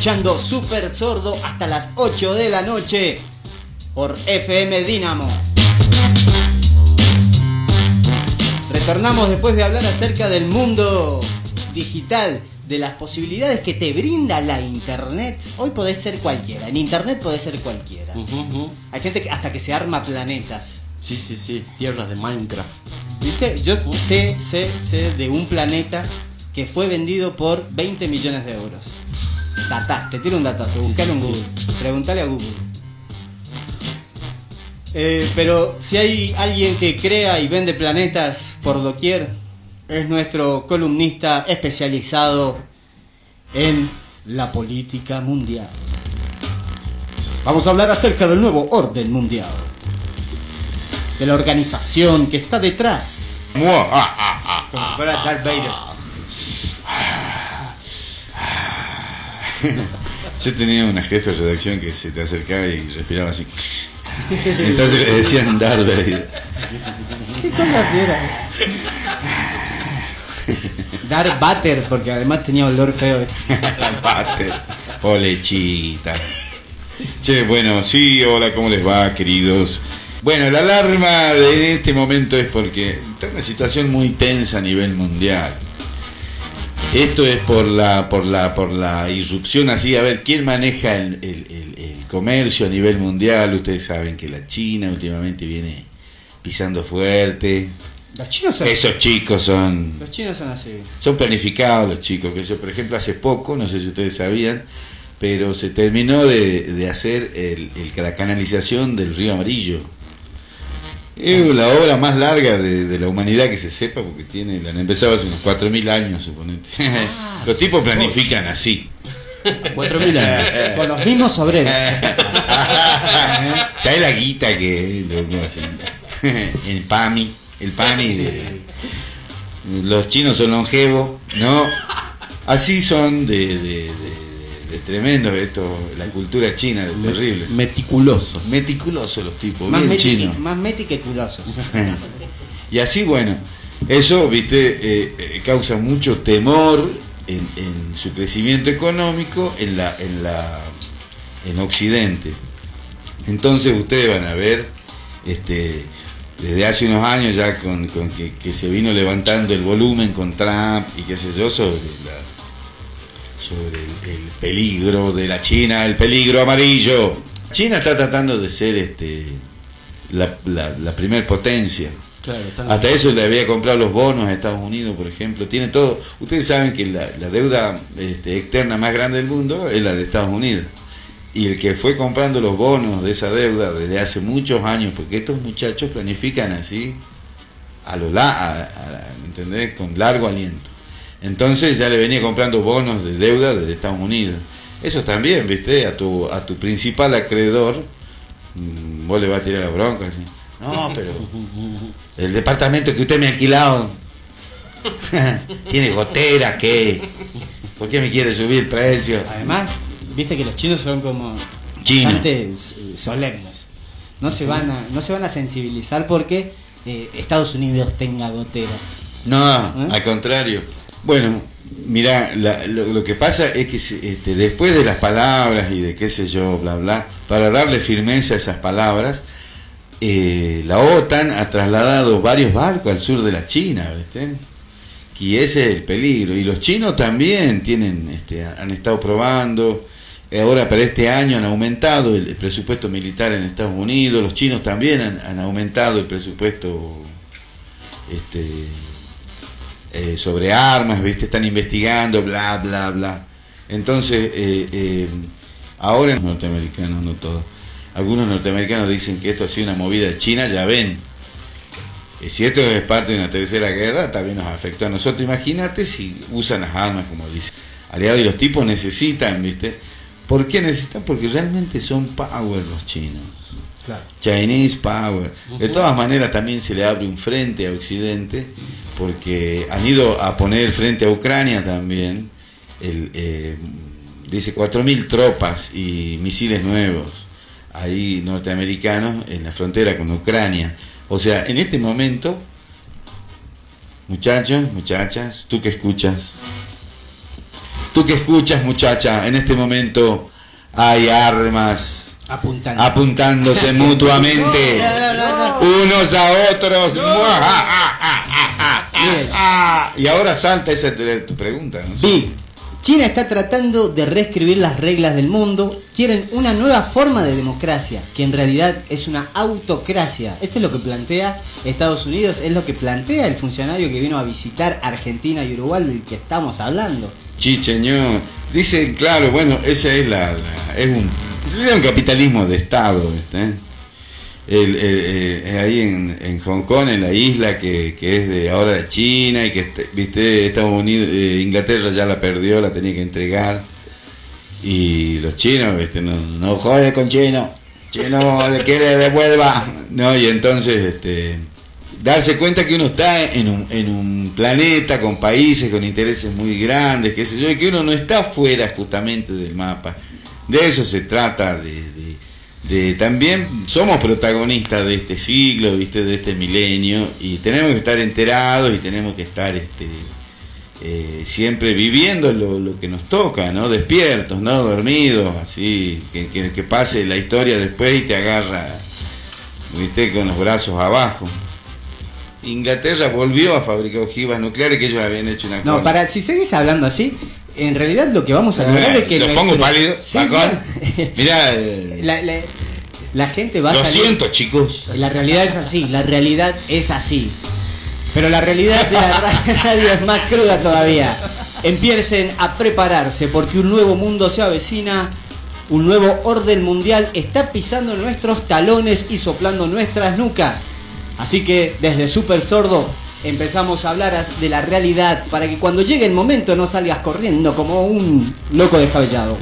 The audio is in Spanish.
escuchando Super Sordo hasta las 8 de la noche por FM Dinamo. Retornamos después de hablar acerca del mundo digital, de las posibilidades que te brinda la internet. Hoy podés ser cualquiera, en internet podés ser cualquiera. Hay gente que hasta que se arma planetas. Sí, sí, sí, tierras de Minecraft. ¿Viste? Yo sé, sé, sé de un planeta que fue vendido por 20 millones de euros. Datas, te tiro un datazo, Sí, buscalo sí, en sí. Google, pregúntale a Google. Eh, pero si hay alguien que crea y vende planetas por doquier, es nuestro columnista especializado en la política mundial. Vamos a hablar acerca del nuevo orden mundial, de la organización que está detrás, como si fuera Darth Vader. Yo tenía una jefe de redacción que se te acercaba y respiraba así. Entonces le decían Vader. ¿Qué cosa fiera? Dar butter, porque además tenía olor feo. Pater, o lechita. Che, bueno, sí, hola, ¿cómo les va, queridos? Bueno, la alarma de este momento es porque está una situación muy tensa a nivel mundial. Esto es por la, por la, por la irrupción así, a ver, ¿quién maneja el, el- el- el comercio a nivel mundial? Ustedes saben que la China últimamente viene pisando fuerte. Los chinos son, Esos chicos son los chinos son así. son planificados los chicos, que yo, por ejemplo, hace poco, no sé si ustedes sabían, pero se terminó de, de hacer la canalización del río Amarillo. Es la obra más larga de, de la humanidad que se sepa, porque tiene, la han empezado hace unos 4.000 años, suponete. los tipos planifican así. 4.000 años. Con los mismos obreros. ¿Sabes la guita que lo- lo hacen? El PAMI, el PAMI de... Los chinos son longevos, ¿no? Así son de, de, de- de tremendos esto, la cultura china, de terrible. Meticulosos. Meticulosos los tipos, Más bien meti, chinos. más meti que culosos. Y así, bueno, eso, viste, eh, eh, causa mucho temor en, en su crecimiento económico en la, en la, en Occidente. Entonces ustedes van a ver, este, desde hace unos años ya con, con que, que se vino levantando el volumen con Trump y qué sé yo sobre la, sobre el, el peligro de la China, el peligro amarillo. China está tratando de ser este la, la, la primer potencia. Claro, Hasta eso le había comprado los bonos a Estados Unidos, por ejemplo. Tiene todo. Ustedes saben que la, la deuda este, externa más grande del mundo es la de Estados Unidos. Y el que fue comprando los bonos de esa deuda desde hace muchos años, porque estos muchachos planifican así, a lo la, a- a- ¿me entendés? Con largo aliento. Entonces ya le venía comprando bonos de deuda desde Estados Unidos. Eso también, ¿viste? A tu, a tu principal acreedor, mm, vos le vas a tirar la bronca. Así. No, pero el departamento que usted me ha alquilado tiene gotera, ¿qué? ¿Por qué me quiere subir el precio? Además, viste que los chinos son como Chino. bastante eh, solemnes. No se van a, no se van a sensibilizar porque eh, Estados Unidos tenga goteras. No, ¿Eh? al contrario. Bueno, mira, lo, lo que pasa es que este, después de las palabras y de qué sé yo, bla, bla, para darle firmeza a esas palabras, eh, la OTAN ha trasladado varios barcos al sur de la China, ¿viste? Y ese es el peligro. Y los chinos también tienen, este, han estado probando. Ahora para este año han aumentado el presupuesto militar en Estados Unidos. Los chinos también han, han aumentado el presupuesto este, eh, sobre armas, ¿viste? Están investigando, bla, bla, bla. Entonces, eh, eh, ahora los norteamericanos, no todos, algunos norteamericanos dicen que esto ha sido una movida de China, ya ven. Y si esto es parte de una tercera guerra, también nos afectó a nosotros. Imagínate si usan las armas, como dice. Aliados y los tipos necesitan, ¿viste? ¿Por qué necesitan? Porque realmente son power los chinos. Claro. Chinese Power. De todas maneras también se le abre un frente a Occidente porque han ido a poner frente a Ucrania también. El, eh, dice 4.000 tropas y misiles nuevos ahí norteamericanos en la frontera con Ucrania. O sea, en este momento, muchachos, muchachas, tú que escuchas, tú que escuchas, muchacha, en este momento hay armas Apuntando. apuntándose mutuamente No, no, no, unos a otros. Miren. Y ahora salta esa tu, tu pregunta. ¿no? Big. China está tratando de reescribir las reglas del mundo. Quieren una nueva forma de democracia, que en realidad es una autocracia. Esto es lo que plantea Estados Unidos, es lo que plantea el funcionario que vino a visitar Argentina y Uruguay del que estamos hablando. Chicheño. Dice, claro, bueno, esa es la, la- es un, es un capitalismo de Estado, ¿viste? El- eh, ahí en, en Hong Kong, en la isla que, que es de ahora de China y que este- viste Estados Unidos, eh, Inglaterra ya la perdió, la tenía que entregar. Y los chinos, viste, no, no jode con chino, chino le quiere devuelva, no y entonces este darse cuenta que uno está en un, en un planeta con países con intereses muy grandes, qué sé yo, y que uno no está fuera justamente del mapa. De eso se trata, de- de- también somos protagonistas de este siglo, viste, de este milenio, y tenemos que estar enterados y tenemos que estar este eh, siempre viviendo lo, lo que nos toca, ¿no? Despiertos, ¿no? Dormidos, así, que, que- que pase la historia después y te agarra, viste, con los brazos abajo. Inglaterra volvió a fabricar ojivas nucleares que ellos habían hecho una No, para si seguís hablando así, en realidad lo que vamos a lograr es que Lo nuestro- pongo pálido, Sí. Mirá, eh, la, la- la gente va a lo salir- siento, chicos. La realidad es así, la realidad es así. Pero la realidad de la radio es más cruda todavía. Empiecen a prepararse porque un nuevo mundo se avecina, un nuevo orden mundial está pisando nuestros talones y soplando nuestras nucas. Así que desde Super Sordo empezamos a hablar de la realidad para que cuando llegue el momento no salgas corriendo como un loco descabellado.